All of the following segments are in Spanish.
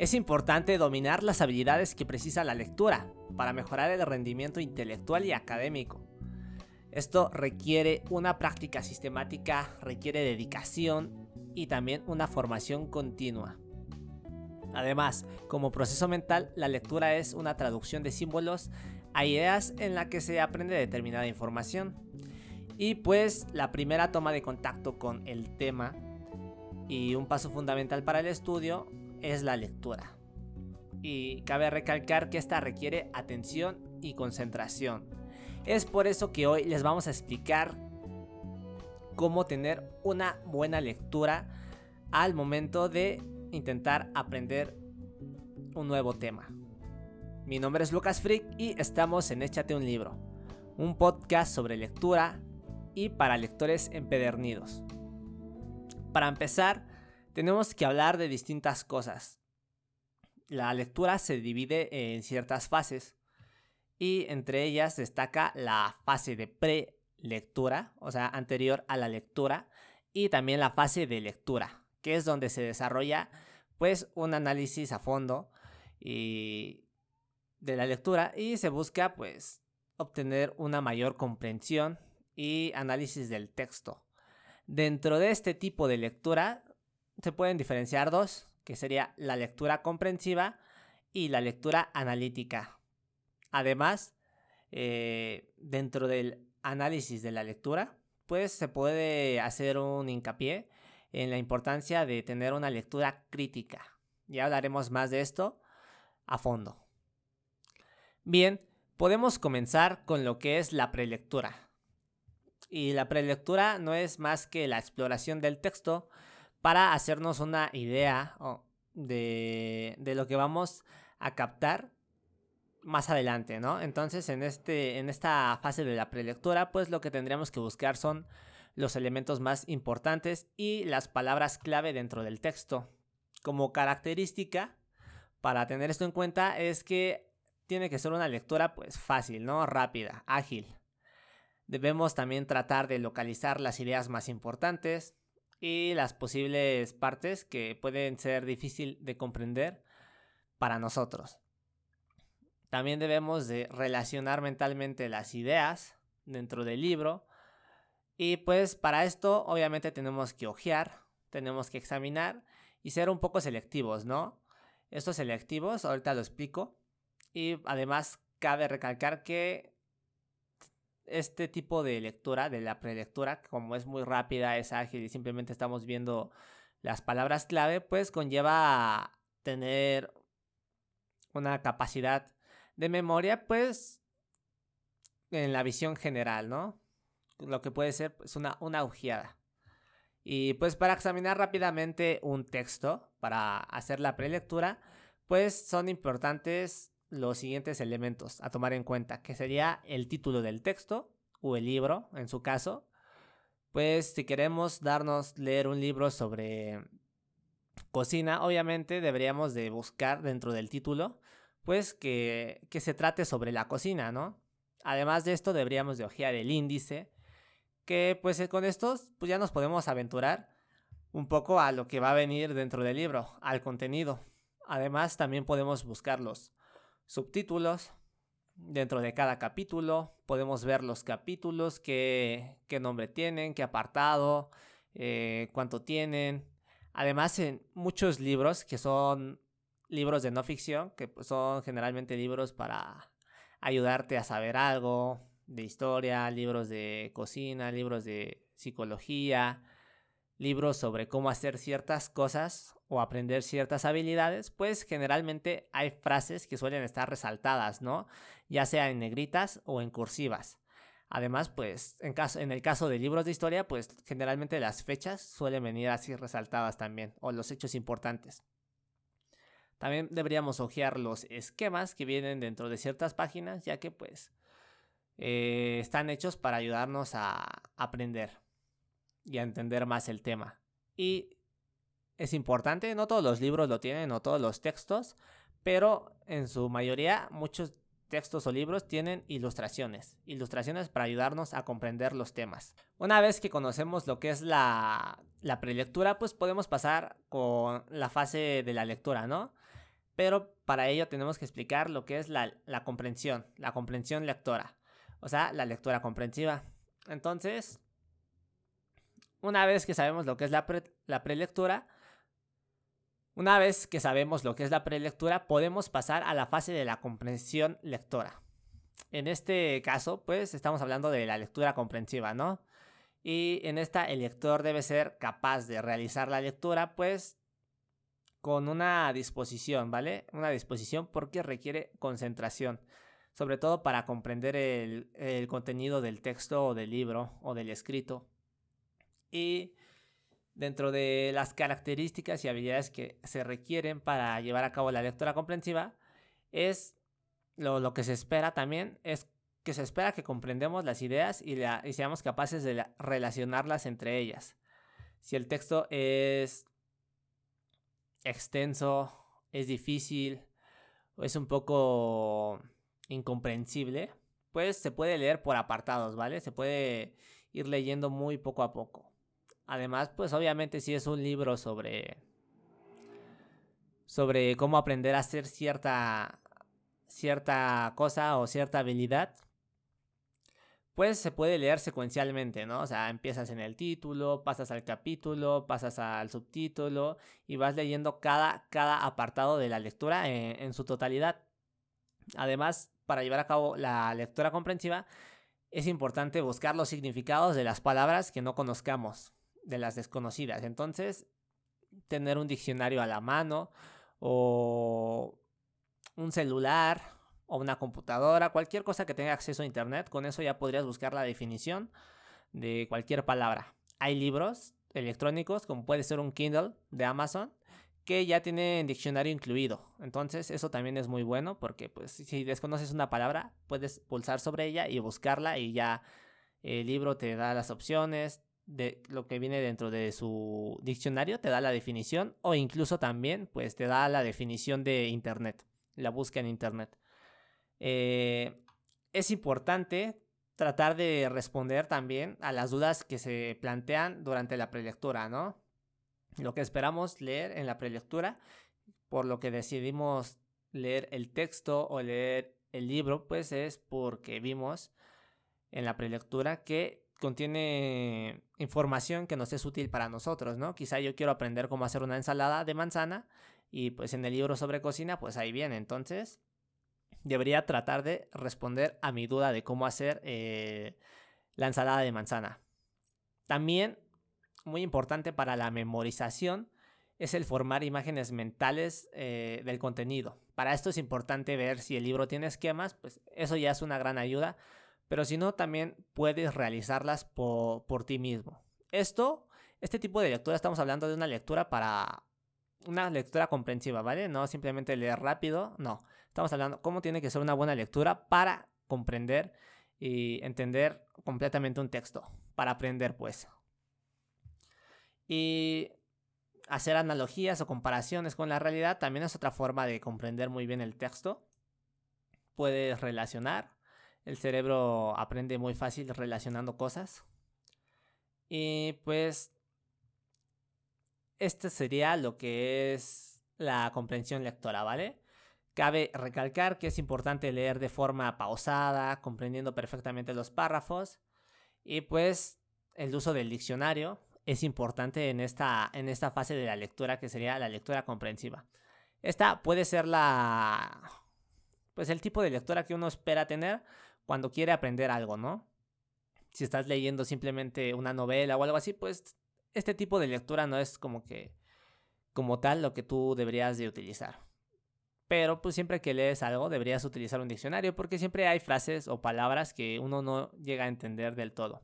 Es importante dominar las habilidades que precisa la lectura para mejorar el rendimiento intelectual y académico. Esto requiere una práctica sistemática, requiere dedicación y también una formación continua. Además, como proceso mental, la lectura es una traducción de símbolos a ideas en la que se aprende determinada información. Y pues la primera toma de contacto con el tema y un paso fundamental para el estudio es la lectura. Y cabe recalcar que esta requiere atención y concentración. Es por eso que hoy les vamos a explicar cómo tener una buena lectura al momento de intentar aprender un nuevo tema. Mi nombre es Lucas Frick y estamos en Échate un libro, un podcast sobre lectura y para lectores empedernidos. Para empezar, tenemos que hablar de distintas cosas. La lectura se divide en ciertas fases y entre ellas destaca la fase de prelectura, o sea, anterior a la lectura, y también la fase de lectura, que es donde se desarrolla pues un análisis a fondo y de la lectura y se busca pues obtener una mayor comprensión y análisis del texto. Dentro de este tipo de lectura se pueden diferenciar dos, que sería la lectura comprensiva y la lectura analítica. Además, eh, dentro del análisis de la lectura, pues se puede hacer un hincapié en la importancia de tener una lectura crítica. Ya hablaremos más de esto a fondo. Bien, podemos comenzar con lo que es la prelectura. Y la prelectura no es más que la exploración del texto para hacernos una idea de, de lo que vamos a captar más adelante, ¿no? Entonces, en, este, en esta fase de la prelectura, pues lo que tendríamos que buscar son los elementos más importantes y las palabras clave dentro del texto. Como característica, para tener esto en cuenta, es que tiene que ser una lectura pues fácil, ¿no? Rápida, ágil. Debemos también tratar de localizar las ideas más importantes y las posibles partes que pueden ser difícil de comprender para nosotros. También debemos de relacionar mentalmente las ideas dentro del libro y pues para esto obviamente tenemos que ojear, tenemos que examinar y ser un poco selectivos, ¿no? Estos selectivos, ahorita lo explico. Y además cabe recalcar que este tipo de lectura, de la prelectura, como es muy rápida, es ágil y simplemente estamos viendo las palabras clave, pues conlleva tener una capacidad de memoria, pues en la visión general, ¿no? lo que puede ser pues, una, una ojeada. Y pues para examinar rápidamente un texto, para hacer la prelectura, pues son importantes los siguientes elementos a tomar en cuenta, que sería el título del texto o el libro, en su caso. Pues si queremos darnos leer un libro sobre cocina, obviamente deberíamos de buscar dentro del título, pues que, que se trate sobre la cocina, ¿no? Además de esto deberíamos de ojear el índice, que pues eh, con estos pues ya nos podemos aventurar un poco a lo que va a venir dentro del libro, al contenido. Además también podemos buscar los subtítulos dentro de cada capítulo, podemos ver los capítulos, qué, qué nombre tienen, qué apartado, eh, cuánto tienen. Además en muchos libros que son libros de no ficción, que pues, son generalmente libros para ayudarte a saber algo, de historia, libros de cocina, libros de psicología, libros sobre cómo hacer ciertas cosas o aprender ciertas habilidades, pues generalmente hay frases que suelen estar resaltadas, ¿no? Ya sea en negritas o en cursivas. Además, pues en, caso, en el caso de libros de historia, pues generalmente las fechas suelen venir así resaltadas también, o los hechos importantes. También deberíamos ojear los esquemas que vienen dentro de ciertas páginas, ya que pues eh, están hechos para ayudarnos a aprender y a entender más el tema. Y es importante, no todos los libros lo tienen, no todos los textos, pero en su mayoría muchos textos o libros tienen ilustraciones, ilustraciones para ayudarnos a comprender los temas. Una vez que conocemos lo que es la, la prelectura, pues podemos pasar con la fase de la lectura, ¿no? pero para ello tenemos que explicar lo que es la, comprensión, la comprensión lectora, o sea, la lectura comprensiva. Entonces, una vez que sabemos lo que es la, la prelectura, una vez que sabemos lo que es la prelectura, podemos pasar a la fase de la comprensión lectora. En este caso, pues estamos hablando de la lectura comprensiva, ¿no? Y en esta el lector debe ser capaz de realizar la lectura, pues con una disposición, ¿vale? Una disposición porque requiere concentración, sobre todo para comprender el, contenido del texto o del libro o del escrito. Y dentro de las características y habilidades que se requieren para llevar a cabo la lectura comprensiva, es lo, que se espera también, es que se espera que comprendemos las ideas y, y seamos capaces de relacionarlas entre ellas. Si el texto es extenso, es difícil o es un poco incomprensible, pues se puede leer por apartados, ¿vale? Se puede ir leyendo muy poco a poco. Además, pues obviamente si es un libro sobre sobre cómo aprender a hacer cierta cierta cosa o cierta habilidad, pues se puede leer secuencialmente, ¿no? O sea, empiezas en el título, pasas al capítulo, pasas al subtítulo y vas leyendo cada, cada apartado de la lectura en, en su totalidad. Además, para llevar a cabo la lectura comprensiva, es importante buscar los significados de las palabras que no conozcamos de las desconocidas. Entonces, tener un diccionario a la mano o un celular o una computadora, cualquier cosa que tenga acceso a internet, con eso ya podrías buscar la definición de cualquier palabra. Hay libros electrónicos, como puede ser un Kindle de Amazon, que ya tienen diccionario incluido. Entonces, eso también es muy bueno porque pues si desconoces una palabra, puedes pulsar sobre ella y buscarla y ya el libro te da las opciones, de lo que viene dentro de su diccionario, te da la definición o incluso también pues te da la definición de internet, la búsqueda en internet. Eh, es importante tratar de responder también a las dudas que se plantean durante la prelectura, ¿no? Lo que esperamos leer en la prelectura, por lo que decidimos leer el texto o leer el libro, pues es porque vimos en la prelectura que contiene información que nos es útil para nosotros, ¿no? Quizá yo quiero aprender cómo hacer una ensalada de manzana y pues en el libro sobre cocina pues ahí viene, entonces debería tratar de responder a mi duda de cómo hacer eh, la ensalada de manzana. También, muy importante para la memorización, es el formar imágenes mentales eh, del contenido. Para esto es importante ver si el libro tiene esquemas, pues eso ya es una gran ayuda pero si no, también puedes realizarlas por, ti mismo. Esto, este tipo de lectura, estamos hablando de una lectura para una lectura comprensiva, ¿vale? No simplemente leer rápido, no. Estamos hablando cómo tiene que ser una buena lectura para comprender y entender completamente un texto, para aprender pues. Y hacer analogías o comparaciones con la realidad también es otra forma de comprender muy bien el texto. Puedes relacionar el cerebro aprende muy fácil relacionando cosas. Y pues este sería lo que es la comprensión lectora, ¿vale? Cabe recalcar que es importante leer de forma pausada, comprendiendo perfectamente los párrafos. Y pues el uso del diccionario es importante en esta, en esta fase de la lectura que sería la lectura comprensiva. Esta puede ser la... pues el tipo de lectura que uno espera tener cuando quiere aprender algo, ¿no? Si estás leyendo simplemente una novela o algo así, pues este tipo de lectura no es como que como tal lo que tú deberías de utilizar. Pero pues siempre que lees algo deberías utilizar un diccionario porque siempre hay frases o palabras que uno no llega a entender del todo.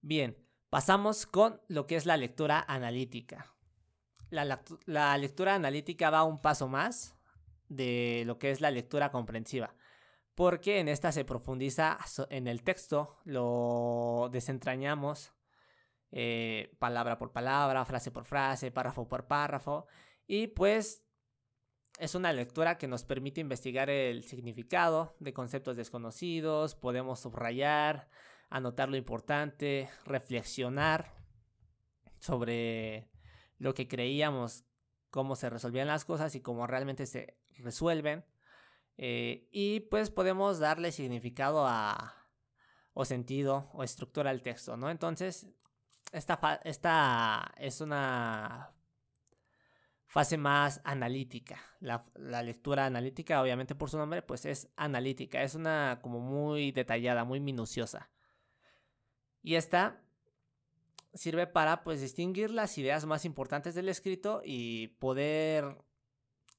Bien, pasamos con lo que es la lectura analítica. La, la, lectura analítica va un paso más de lo que es la lectura comprensiva porque en esta se profundiza en el texto, lo desentrañamos eh, palabra por palabra, frase por frase, párrafo por párrafo, y pues es una lectura que nos permite investigar el significado de conceptos desconocidos, podemos subrayar, anotar lo importante, reflexionar sobre lo que creíamos cómo se resolvían las cosas y cómo realmente se resuelven. Eh, y pues podemos darle significado a, o sentido o estructura al texto, ¿no? Entonces, esta, esta es una fase más analítica. La, la, lectura analítica, obviamente por su nombre, pues es analítica. Es una como muy detallada, muy minuciosa. Y esta sirve para pues distinguir las ideas más importantes del escrito y poder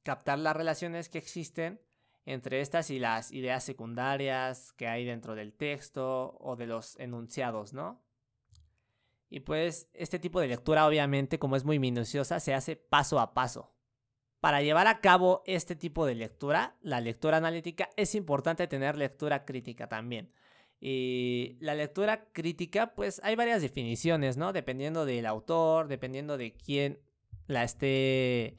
captar las relaciones que existen entre estas y las ideas secundarias que hay dentro del texto o de los enunciados, ¿no? Y pues este tipo de lectura obviamente como es muy minuciosa se hace paso a paso. Para llevar a cabo este tipo de lectura, la lectura analítica, es importante tener lectura crítica también. Y la lectura crítica, pues hay varias definiciones, ¿no? Dependiendo del autor, dependiendo de quién la esté...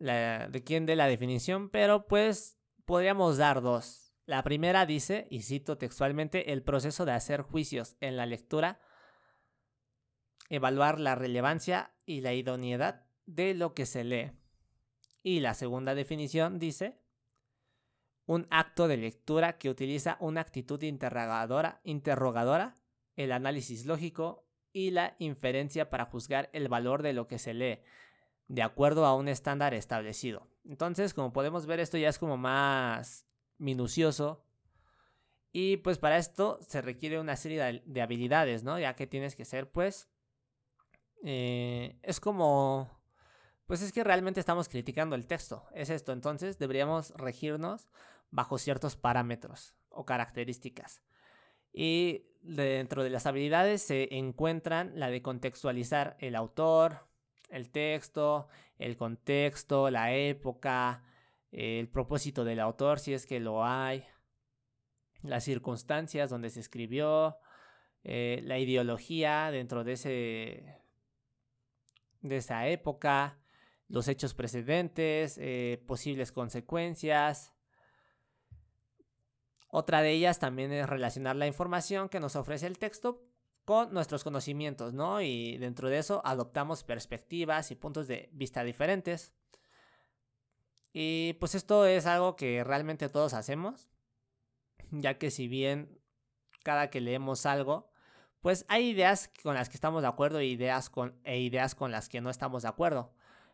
de quién dé la definición, pero pues podríamos dar dos. La primera dice, y cito textualmente, el proceso de hacer juicios en la lectura, evaluar la relevancia y la idoneidad de lo que se lee. Y la segunda definición dice, un acto de lectura que utiliza una actitud interrogadora, el análisis lógico y la inferencia para juzgar el valor de lo que se lee, de acuerdo a un estándar establecido. Entonces, como podemos ver, esto ya es como más minucioso. Y pues para esto se requiere una serie de, habilidades, ¿no? Ya que tienes que ser, pues, eh, es como pues es que realmente estamos criticando el texto. Es esto. Entonces deberíamos regirnos bajo ciertos parámetros o características. Y dentro de las habilidades se encuentran la de contextualizar el autor, el texto, el contexto, la época, el propósito del autor, si es que lo hay, las circunstancias donde se escribió, eh, la ideología dentro de, ese, de esa época, los hechos precedentes, eh, posibles consecuencias. Otra de ellas también es relacionar la información que nos ofrece el texto nuestros conocimientos, ¿no? Y dentro de eso adoptamos perspectivas y puntos de vista diferentes. Y pues esto es algo que realmente todos hacemos, ya que si bien cada que leemos algo, pues hay ideas con las que estamos de acuerdo e ideas con, e ideas con las que no estamos de acuerdo.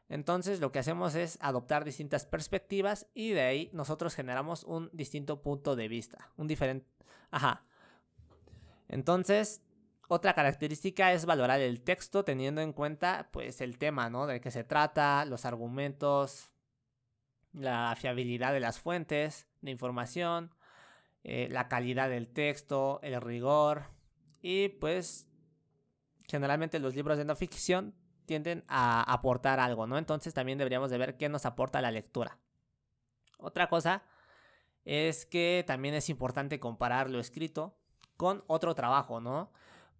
Entonces lo que hacemos es adoptar distintas perspectivas y de ahí nosotros generamos un distinto punto de vista, un diferente... Ajá. Entonces, otra característica es valorar el texto teniendo en cuenta pues el tema, ¿no? De qué se trata, los argumentos, la fiabilidad de las fuentes de información, eh, la calidad del texto, el rigor y pues generalmente los libros de no ficción tienden a aportar algo, ¿no? Entonces también deberíamos de ver qué nos aporta la lectura. Otra cosa es que también es importante comparar lo escrito con otro trabajo, ¿no?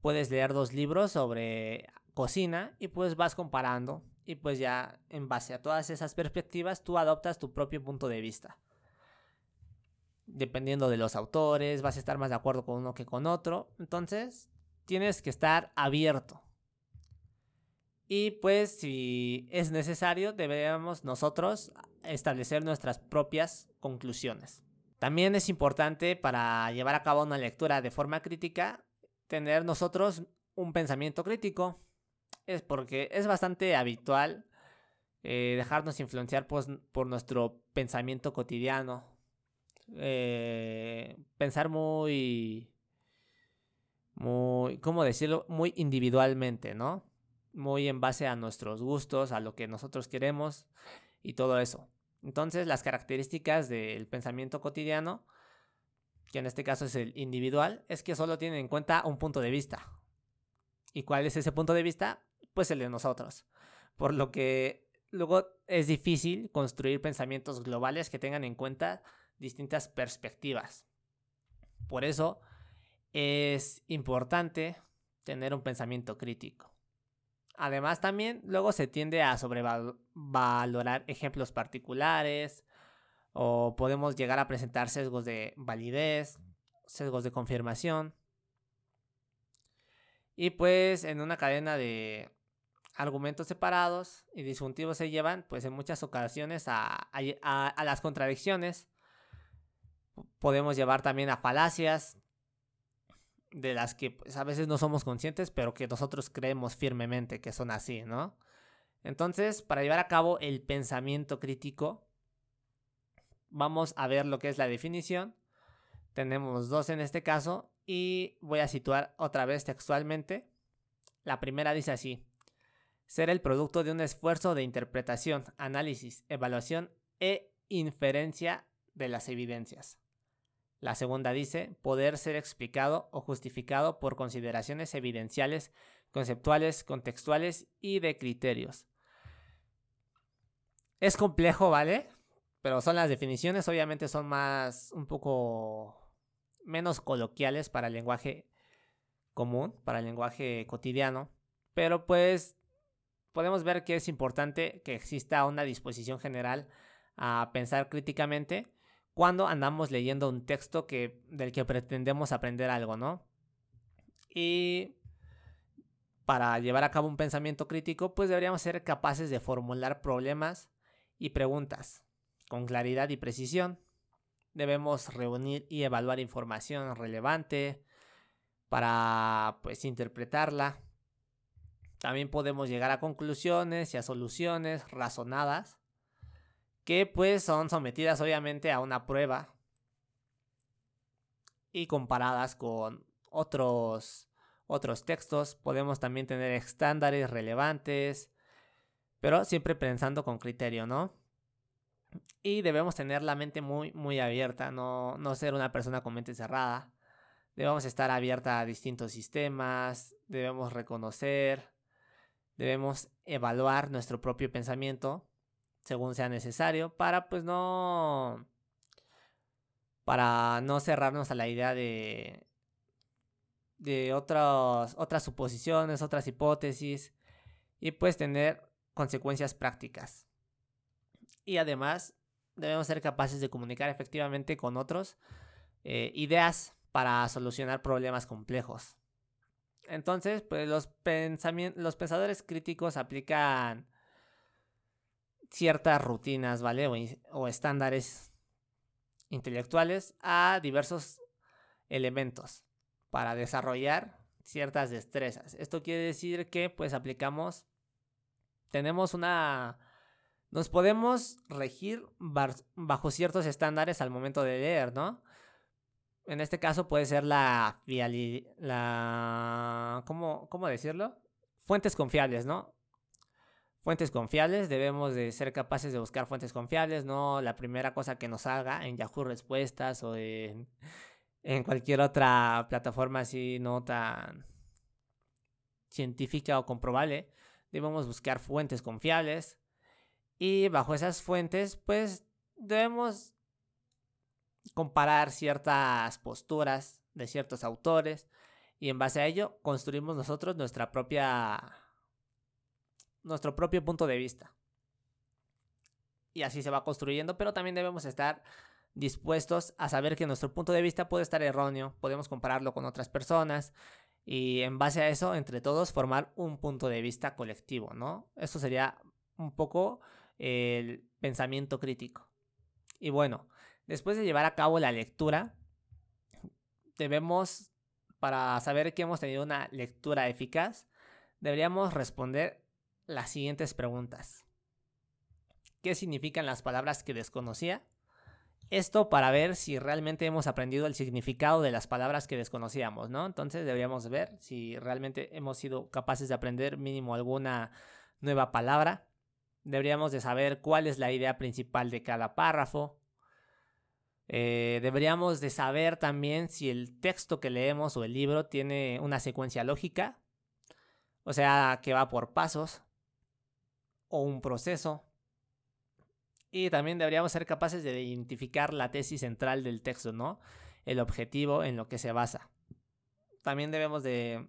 Puedes leer dos libros sobre cocina y pues vas comparando y pues ya en base a todas esas perspectivas tú adoptas tu propio punto de vista. Dependiendo de los autores, vas a estar más de acuerdo con uno que con otro. Entonces, tienes que estar abierto y pues si es necesario, deberíamos nosotros establecer nuestras propias conclusiones. También es importante para llevar a cabo una lectura de forma crítica tener nosotros un pensamiento crítico. Es porque es bastante habitual eh, dejarnos influenciar pues, por nuestro pensamiento cotidiano. Eh, pensar muy, muy, ¿cómo decirlo? Muy individualmente, ¿no? muy en base a nuestros gustos, a lo que nosotros queremos y todo eso. Entonces, las características del pensamiento cotidiano, que en este caso es el individual, es que solo tienen en cuenta un punto de vista. ¿Y cuál es ese punto de vista? Pues el de nosotros. Por lo que luego es difícil construir pensamientos globales que tengan en cuenta distintas perspectivas. Por eso es importante tener un pensamiento crítico. Además, también luego se tiende a sobrevalorar ejemplos particulares o podemos llegar a presentar sesgos de validez, sesgos de confirmación. Y pues en una cadena de argumentos separados y disjuntivos se llevan, pues en muchas ocasiones a, las contradicciones. Podemos llevar también a falacias, de las que pues, a veces no somos conscientes, pero que nosotros creemos firmemente que son así, ¿no? Entonces, para llevar a cabo el pensamiento crítico, vamos a ver lo que es la definición. Tenemos dos en este caso y voy a situar otra vez textualmente. La primera dice así, ser el producto de un esfuerzo de interpretación, análisis, evaluación e inferencia de las evidencias. La segunda dice, poder ser explicado o justificado por consideraciones evidenciales, conceptuales, contextuales y de criterios. Es complejo, ¿vale? Pero son las definiciones, obviamente son más, un poco menos coloquiales para el lenguaje común, para el lenguaje cotidiano. Pero pues podemos ver que es importante que exista una disposición general a pensar críticamente cuando andamos leyendo un texto que, del que pretendemos aprender algo, ¿no? Y para llevar a cabo un pensamiento crítico, pues deberíamos ser capaces de formular problemas y preguntas con claridad y precisión. Debemos reunir y evaluar información relevante para pues interpretarla. También podemos llegar a conclusiones y a soluciones razonadas que pues son sometidas obviamente a una prueba y comparadas con otros otros textos. Podemos también tener estándares relevantes, pero siempre pensando con criterio, ¿no? Y debemos tener la mente muy, muy abierta, no, no ser una persona con mente cerrada. Debemos estar abierta a distintos sistemas, debemos reconocer, debemos evaluar nuestro propio pensamiento según sea necesario para pues no para no cerrarnos a la idea de de otras otras suposiciones, otras hipótesis y pues tener consecuencias prácticas. Y además debemos ser capaces de comunicar efectivamente con otros eh, ideas para solucionar problemas complejos. Entonces, pues los, los pensadores críticos aplican ciertas rutinas, ¿vale? o estándares intelectuales a diversos elementos para desarrollar ciertas destrezas. Esto quiere decir que pues aplicamos tenemos una... Nos podemos regir bajo ciertos estándares al momento de leer, ¿no? En este caso puede ser la la ¿cómo, ¿cómo decirlo? Fuentes confiables, ¿no? Fuentes confiables, debemos de ser capaces de buscar fuentes confiables, no la primera cosa que nos haga en Yahoo Respuestas o en, en cualquier otra plataforma así no tan científica o comprobable debemos buscar fuentes confiables y bajo esas fuentes pues debemos comparar ciertas posturas de ciertos autores y en base a ello construimos nosotros nuestra propia nuestro propio punto de vista. Y así se va construyendo, pero también debemos estar dispuestos a saber que nuestro punto de vista puede estar erróneo, podemos compararlo con otras personas y en base a eso, entre todos, formar un punto de vista colectivo, ¿no? Eso sería un poco el pensamiento crítico. Y bueno, después de llevar a cabo la lectura, debemos, para saber que hemos tenido una lectura eficaz, deberíamos responder las siguientes preguntas. ¿Qué significan las palabras que desconocía? Esto para ver si realmente hemos aprendido el significado de las palabras que desconocíamos, ¿no? Entonces deberíamos ver si realmente hemos sido capaces de aprender mínimo alguna nueva palabra. Deberíamos de saber cuál es la idea principal de cada párrafo. Eh, deberíamos de saber también si el texto que leemos o el libro tiene una secuencia lógica, o sea, que va por pasos o un proceso y también deberíamos ser capaces de identificar la tesis central del texto, ¿no? El objetivo en lo que se basa. También debemos de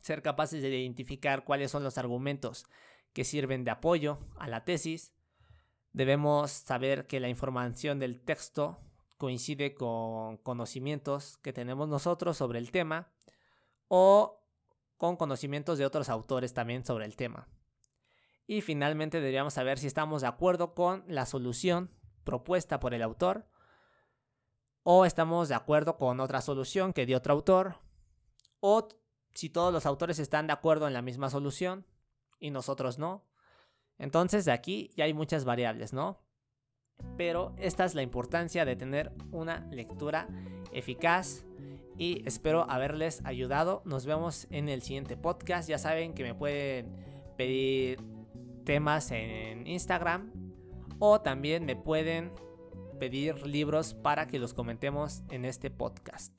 ser capaces de identificar cuáles son los argumentos que sirven de apoyo a la tesis. Debemos saber que la información del texto coincide con conocimientos que tenemos nosotros sobre el tema o con conocimientos de otros autores también sobre el tema. Y finalmente deberíamos saber si estamos de acuerdo con la solución propuesta por el autor o estamos de acuerdo con otra solución que dio otro autor o si todos los autores están de acuerdo en la misma solución y nosotros no. Entonces de aquí ya hay muchas variables, ¿no? Pero esta es la importancia de tener una lectura eficaz y espero haberles ayudado. Nos vemos en el siguiente podcast. Ya saben que me pueden pedir temas en Instagram o también me pueden pedir libros para que los comentemos en este podcast.